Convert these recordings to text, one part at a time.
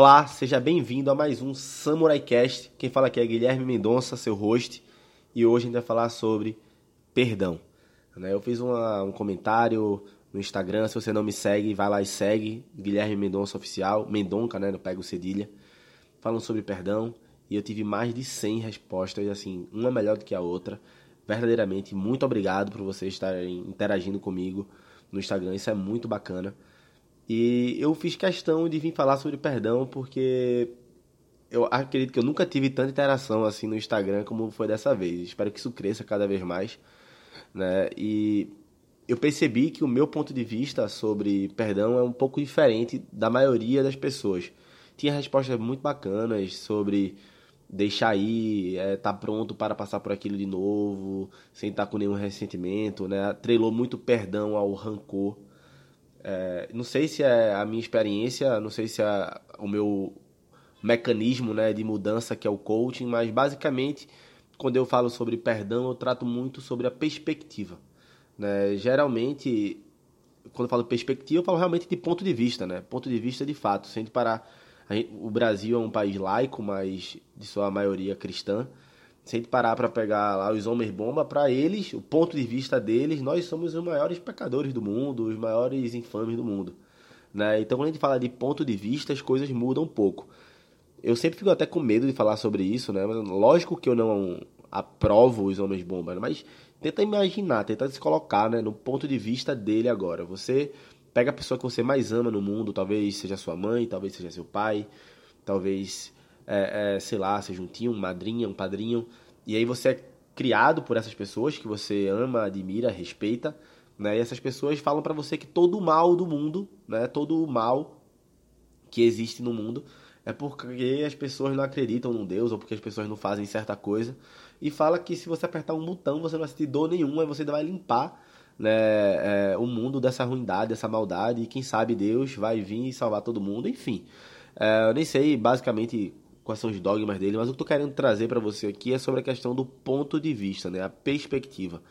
Olá, seja bem-vindo a mais um Samurai Cast. Quem fala aqui é Guilherme Mendonça, seu host, e hoje a gente vai falar sobre perdão. Né? Eu fiz uma, um comentário no Instagram, se você não me segue, vai lá e segue, Guilherme Mendonça Oficial, Mendonca, né, não pego cedilha, falando sobre perdão, e eu tive mais de 100 respostas, assim, uma melhor do que a outra. Verdadeiramente, muito obrigado por vocês estarem interagindo comigo no Instagram, isso é muito bacana. E eu fiz questão de vir falar sobre perdão porque eu acredito que eu nunca tive tanta interação assim no Instagram como foi dessa vez. Espero que isso cresça cada vez mais, né? E eu percebi que o meu ponto de vista sobre perdão é um pouco diferente da maioria das pessoas. Tinha respostas muito bacanas sobre deixar ir, é, tá pronto para passar por aquilo de novo, sem estar com nenhum ressentimento, né? Trelou muito perdão ao rancor. É, não sei se é a minha experiência, não sei se é o meu mecanismo né, de mudança que é o coaching, mas basicamente quando eu falo sobre perdão eu trato muito sobre a perspectiva. Né? Geralmente, quando eu falo perspectiva, eu falo realmente de ponto de vista, né? ponto de vista de fato, sem parar. Gente, o Brasil é um país laico, mas de sua maioria cristã. Se a gente parar para pegar lá os homens bomba, para eles, o ponto de vista deles, nós somos os maiores pecadores do mundo, os maiores infames do mundo. Né? Então, quando a gente fala de ponto de vista, as coisas mudam um pouco. Eu sempre fico até com medo de falar sobre isso, né? Mas, lógico que eu não aprovo os homens bomba, né? mas tenta imaginar, tenta se colocar né, no ponto de vista dele agora. Você pega a pessoa que você mais ama no mundo, talvez seja sua mãe, talvez seja seu pai, talvez é, é, sei lá, seja um tio, uma madrinha, um padrinho, e aí você é criado por essas pessoas que você ama, admira, respeita, né? E essas pessoas falam para você que todo o mal do mundo, né? Todo o mal que existe no mundo é porque as pessoas não acreditam num Deus ou porque as pessoas não fazem certa coisa. E fala que se você apertar um botão você não vai sentir dor nenhuma e você vai limpar né, é, o mundo dessa ruindade, dessa maldade. E quem sabe Deus vai vir e salvar todo mundo. Enfim, é, eu nem sei basicamente quais são os dogmas dele, mas o que eu tô querendo trazer para você aqui é sobre a questão do ponto de vista, né? A perspectiva.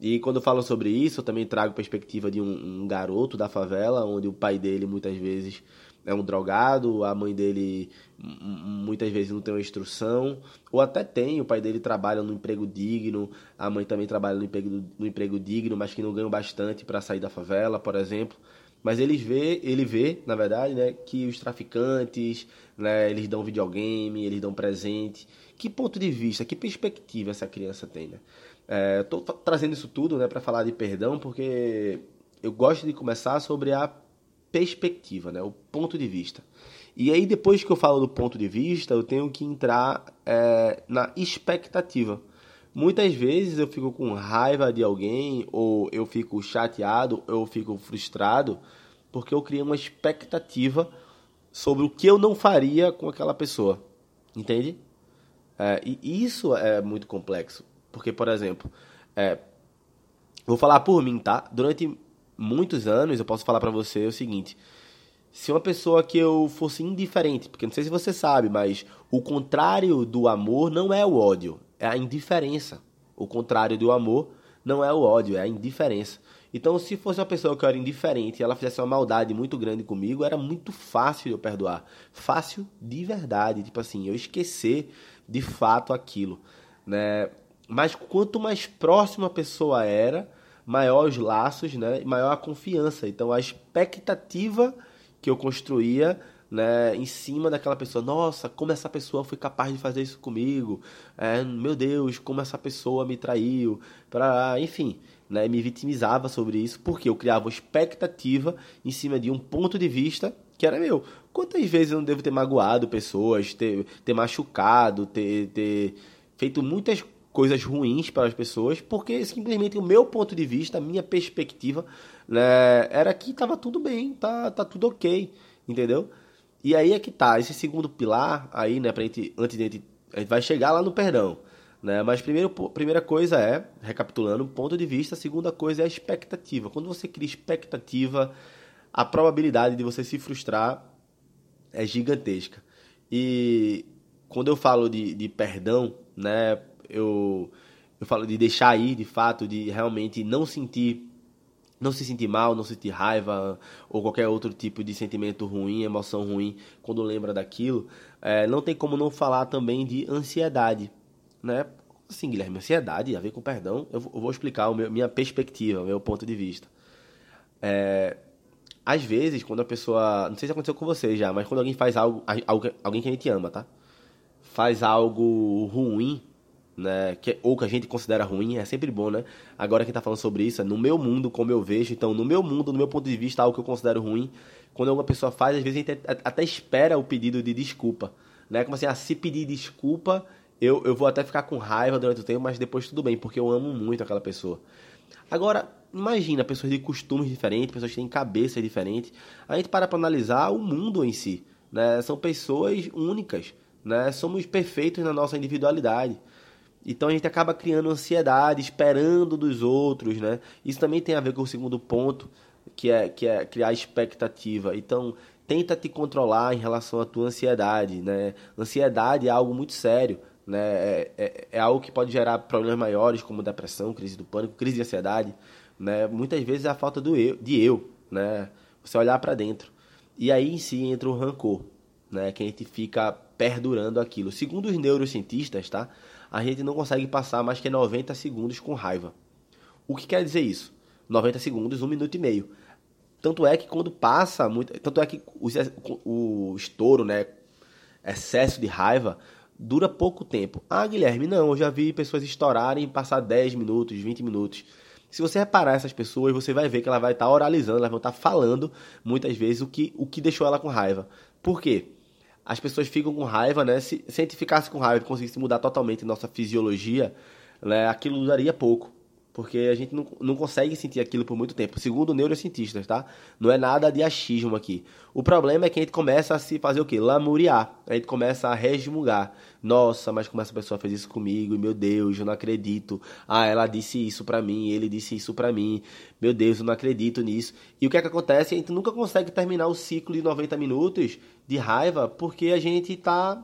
E quando eu falo sobre isso, eu também trago perspectiva de um, um, garoto da favela, onde o pai dele muitas vezes é um drogado, a mãe dele muitas vezes não tem uma instrução, ou até tem, o pai dele trabalha no emprego digno, a mãe também trabalha no emprego, emprego digno, mas que não ganham bastante para sair da favela, por exemplo. Mas ele vê, ele vê, na verdade, né, que os traficantes, né, eles dão videogame, eles dão presente. Que ponto de vista, que perspectiva essa criança tem, né? É, tô trazendo isso tudo, né, para falar de perdão, porque eu gosto de começar sobre a perspectiva, né, o ponto de vista. E aí depois que eu falo do ponto de vista, eu tenho que entrar é, na expectativa. Muitas vezes eu fico com raiva de alguém, ou eu fico chateado, ou eu fico frustrado, porque eu criei uma expectativa sobre o que eu não faria com aquela pessoa. Entende? É, e isso é muito complexo. Porque, por exemplo, é, vou falar por mim, tá? Durante muitos anos, eu posso falar para você o seguinte: se uma pessoa que eu fosse indiferente, porque não sei se você sabe, mas o contrário do amor não é o ódio, é a indiferença. O contrário do amor não é o ódio, é a indiferença. Então, se fosse uma pessoa que eu era indiferente e ela fizesse uma maldade muito grande comigo, era muito fácil de eu perdoar. Fácil de verdade. Tipo assim, eu esquecer de fato aquilo. Né? Mas quanto mais próxima a pessoa era, maior os laços, né? maior a confiança. Então, a expectativa que eu construía né, em cima daquela pessoa. Nossa, como essa pessoa foi capaz de fazer isso comigo? É, meu Deus, como essa pessoa me traiu? Para, enfim, né, me vitimizava sobre isso porque eu criava expectativa em cima de um ponto de vista que era meu. Quantas vezes eu não devo ter magoado pessoas, ter, ter machucado, ter, ter feito muitas coisas ruins para as pessoas, porque simplesmente o meu ponto de vista, a minha perspectiva, né, era que estava tudo bem, tá, tá tudo ok, entendeu? E aí é que tá, esse segundo pilar aí, né, pra gente, antes de a gente, a gente vai chegar lá no perdão, né? Mas primeiro, primeira coisa é, recapitulando, ponto de vista, a segunda coisa é a expectativa. Quando você cria expectativa, a probabilidade de você se frustrar é gigantesca. E quando eu falo de, de perdão, né, eu, eu falo de deixar ir, de fato, de realmente não sentir não se sentir mal, não sentir raiva ou qualquer outro tipo de sentimento ruim, emoção ruim quando lembra daquilo, é, não tem como não falar também de ansiedade, né? Assim, Guilherme, ansiedade a ver com perdão, eu vou explicar a minha perspectiva, meu ponto de vista. É, às vezes, quando a pessoa. Não sei se aconteceu com você já, mas quando alguém faz algo. Alguém que a gente ama, tá? Faz algo ruim né, que, ou que a gente considera ruim, é sempre bom, né? Agora quem está falando sobre isso é no meu mundo, como eu vejo. Então, no meu mundo, no meu ponto de vista, algo que eu considero ruim, quando alguma pessoa faz, às vezes a gente até espera o pedido de desculpa, né? Como assim, ah, se pedir desculpa, eu, eu vou até ficar com raiva durante o tempo, mas depois tudo bem, porque eu amo muito aquela pessoa. Agora, imagina pessoas de costumes diferentes, pessoas que têm cabeças diferentes. A gente para para analisar o mundo em si, né? São pessoas únicas, né? Somos perfeitos na nossa individualidade. Então a gente acaba criando ansiedade, esperando dos outros, né? Isso também tem a ver com o segundo ponto, que é, que é criar expectativa. Então, tenta te controlar em relação à tua ansiedade, né? Ansiedade é algo muito sério, né? É, é, é algo que pode gerar problemas maiores, como depressão, crise do pânico, crise de ansiedade, né? Muitas vezes é a falta do eu, de eu, né? Você olhar para dentro. E aí em si entra o rancor, né? Que a gente fica perdurando aquilo. Segundo os neurocientistas, tá? A gente não consegue passar mais que 90 segundos com raiva. O que quer dizer isso? 90 segundos, um minuto e meio. Tanto é que quando passa muito. Tanto é que o, o estouro, né? Excesso de raiva dura pouco tempo. Ah, Guilherme, não, eu já vi pessoas estourarem e passar 10 minutos, 20 minutos. Se você reparar essas pessoas, você vai ver que ela vai estar oralizando, elas vão estar falando muitas vezes o que, o que deixou ela com raiva. Por quê? As pessoas ficam com raiva, né? Se, se a gente ficasse com raiva e conseguisse mudar totalmente nossa fisiologia, né, aquilo duraria pouco. Porque a gente não, não consegue sentir aquilo por muito tempo. Segundo neurocientistas, tá? Não é nada de achismo aqui. O problema é que a gente começa a se fazer o quê? Lamuriar. A gente começa a resmungar. Nossa, mas como essa pessoa fez isso comigo? Meu Deus, eu não acredito. Ah, ela disse isso pra mim, ele disse isso pra mim. Meu Deus, eu não acredito nisso. E o que é que acontece? A gente nunca consegue terminar o ciclo de 90 minutos de raiva porque a gente tá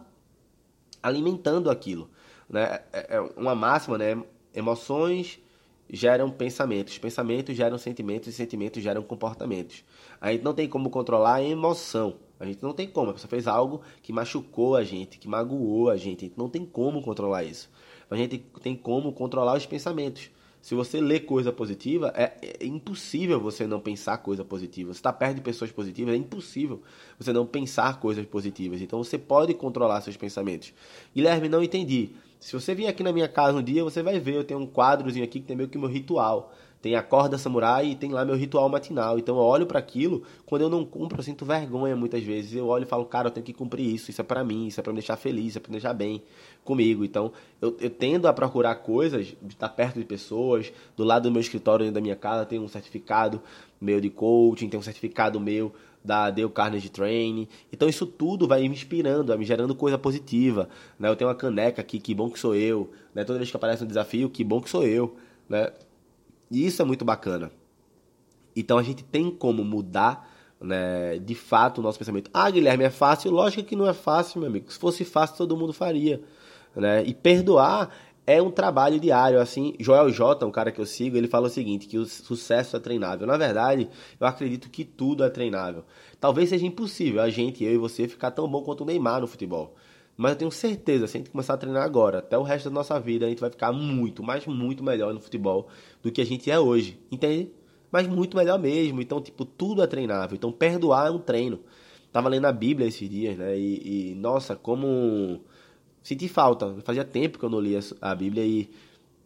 alimentando aquilo. Né? É, é uma máxima, né? Emoções geram pensamentos, pensamentos geram sentimentos e sentimentos geram comportamentos. A gente não tem como controlar a emoção. A gente não tem como. A pessoa fez algo que machucou a gente, que magoou a gente. A gente não tem como controlar isso. A gente tem como controlar os pensamentos. Se você lê coisa positiva, é, é impossível você não pensar coisa positiva. Você está perto de pessoas positivas, é impossível você não pensar coisas positivas. Então você pode controlar seus pensamentos. Guilherme, não entendi. Se você vir aqui na minha casa um dia, você vai ver, eu tenho um quadrozinho aqui que tem meio que meu ritual. Tem a corda samurai e tem lá meu ritual matinal. Então eu olho para aquilo, quando eu não cumpro, eu sinto vergonha muitas vezes. Eu olho e falo, cara, eu tenho que cumprir isso, isso é para mim, isso é para me deixar feliz, isso é para me deixar bem comigo. Então eu, eu tendo a procurar coisas, estar perto de pessoas. Do lado do meu escritório, da minha casa, tem um certificado meu de coaching, tem um certificado meu da Dale Carnegie Training. Então isso tudo vai me inspirando, vai me gerando coisa positiva. Né? Eu tenho uma caneca aqui, que bom que sou eu. Né? Toda vez que aparece um desafio, que bom que sou eu. Né? E isso é muito bacana. Então a gente tem como mudar né, de fato o nosso pensamento. Ah, Guilherme, é fácil? Lógico que não é fácil, meu amigo. Se fosse fácil, todo mundo faria. Né? E perdoar é um trabalho diário, assim. Joel J, um cara que eu sigo, ele fala o seguinte, que o sucesso é treinável. Na verdade, eu acredito que tudo é treinável. Talvez seja impossível a gente, eu e você, ficar tão bom quanto o Neymar no futebol. Mas eu tenho certeza, se a gente começar a treinar agora, até o resto da nossa vida, a gente vai ficar muito, mas muito melhor no futebol do que a gente é hoje. Entende? Mas muito melhor mesmo. Então, tipo, tudo é treinável. Então, perdoar é um treino. Tava lendo a Bíblia esses dias, né? E, e nossa, como senti falta. Fazia tempo que eu não lia a Bíblia e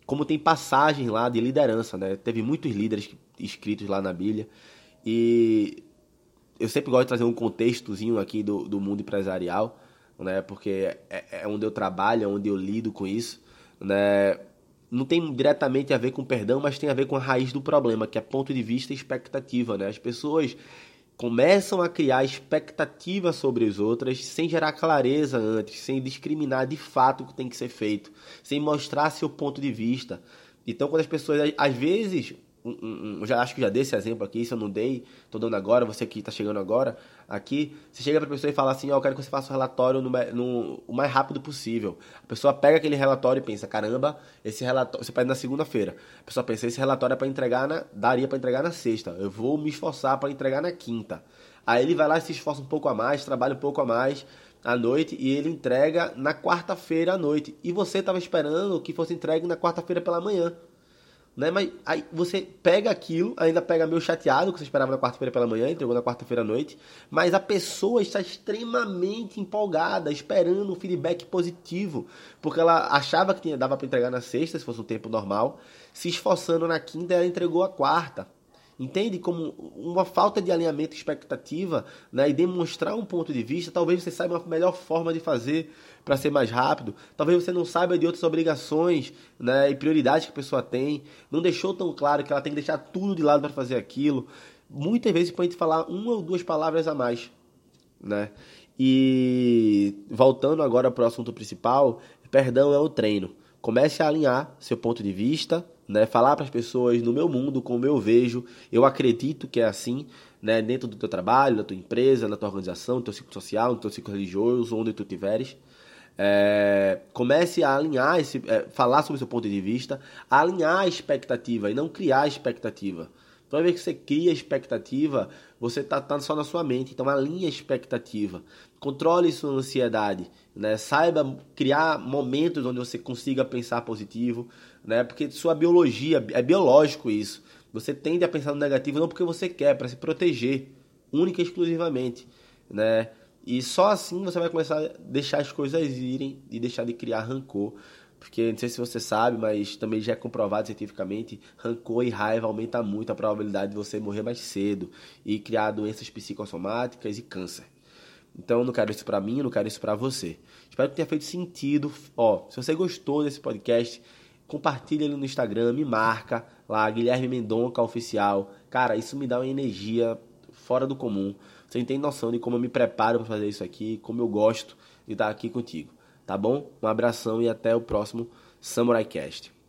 como tem passagens lá de liderança, né? Teve muitos líderes escritos lá na Bíblia e eu sempre gosto de trazer um contextozinho aqui do, do mundo empresarial, né? Porque é, é onde eu trabalho, é onde eu lido com isso, né? Não tem diretamente a ver com perdão, mas tem a ver com a raiz do problema, que é ponto de vista e expectativa, né? As pessoas começam a criar expectativa sobre as outras sem gerar clareza antes, sem discriminar de fato o que tem que ser feito, sem mostrar seu ponto de vista. Então, quando as pessoas, às vezes, um, um, um, já acho que já dei esse exemplo aqui, se eu não dei, tô dando agora, você que está chegando agora aqui, você chega para a pessoa e fala assim, ó, oh, eu quero que você faça o relatório no, no, o mais rápido possível. A pessoa pega aquele relatório e pensa, caramba, esse relatório, você pede na segunda-feira. A pessoa pensa, esse relatório é para entregar na, daria para entregar na sexta. Eu vou me esforçar para entregar na quinta. Aí ele vai lá e se esforça um pouco a mais, trabalha um pouco a mais à noite e ele entrega na quarta-feira à noite. E você estava esperando que fosse entregue na quarta-feira pela manhã. Né? Mas aí você pega aquilo, ainda pega meio chateado, que você esperava na quarta-feira pela manhã, entregou na quarta-feira à noite, mas a pessoa está extremamente empolgada, esperando um feedback positivo, porque ela achava que tinha, dava para entregar na sexta, se fosse um tempo normal, se esforçando na quinta, ela entregou a quarta. Entende? Como uma falta de alinhamento expectativa né, e demonstrar um ponto de vista, talvez você saiba uma melhor forma de fazer para ser mais rápido. Talvez você não saiba de outras obrigações né, e prioridades que a pessoa tem. Não deixou tão claro que ela tem que deixar tudo de lado para fazer aquilo. Muitas vezes pode falar uma ou duas palavras a mais. Né? E voltando agora para o assunto principal, perdão é o treino. Comece a alinhar seu ponto de vista, né? Falar para as pessoas no meu mundo, como eu vejo, eu acredito que é assim, né? Dentro do teu trabalho, da tua empresa, na tua organização, no teu ciclo social, no teu ciclo religioso, onde tu estiveres. É, comece a alinhar esse, é, falar sobre o seu ponto de vista, alinhar a expectativa e não criar expectativa. Toda vez que você cria expectativa, você está tá só na sua mente. Então alinhe a expectativa. Controle sua ansiedade. Né? Saiba criar momentos onde você consiga pensar positivo né? Porque sua biologia, é biológico isso. Você tende a pensar no negativo não porque você quer, para se proteger, única e exclusivamente, né? E só assim você vai começar a deixar as coisas irem e deixar de criar rancor. Porque não sei se você sabe, mas também já é comprovado cientificamente, rancor e raiva aumenta muito a probabilidade de você morrer mais cedo e criar doenças psicossomáticas e câncer. Então eu não quero isso para mim, eu não quero isso para você. Espero que tenha feito sentido. Ó, se você gostou desse podcast, compartilha ele no Instagram, me marca lá, Guilherme Mendonca Oficial. Cara, isso me dá uma energia fora do comum. Você não tem noção de como eu me preparo para fazer isso aqui, como eu gosto de estar aqui contigo. Tá bom? Um abração e até o próximo Samurai Cast.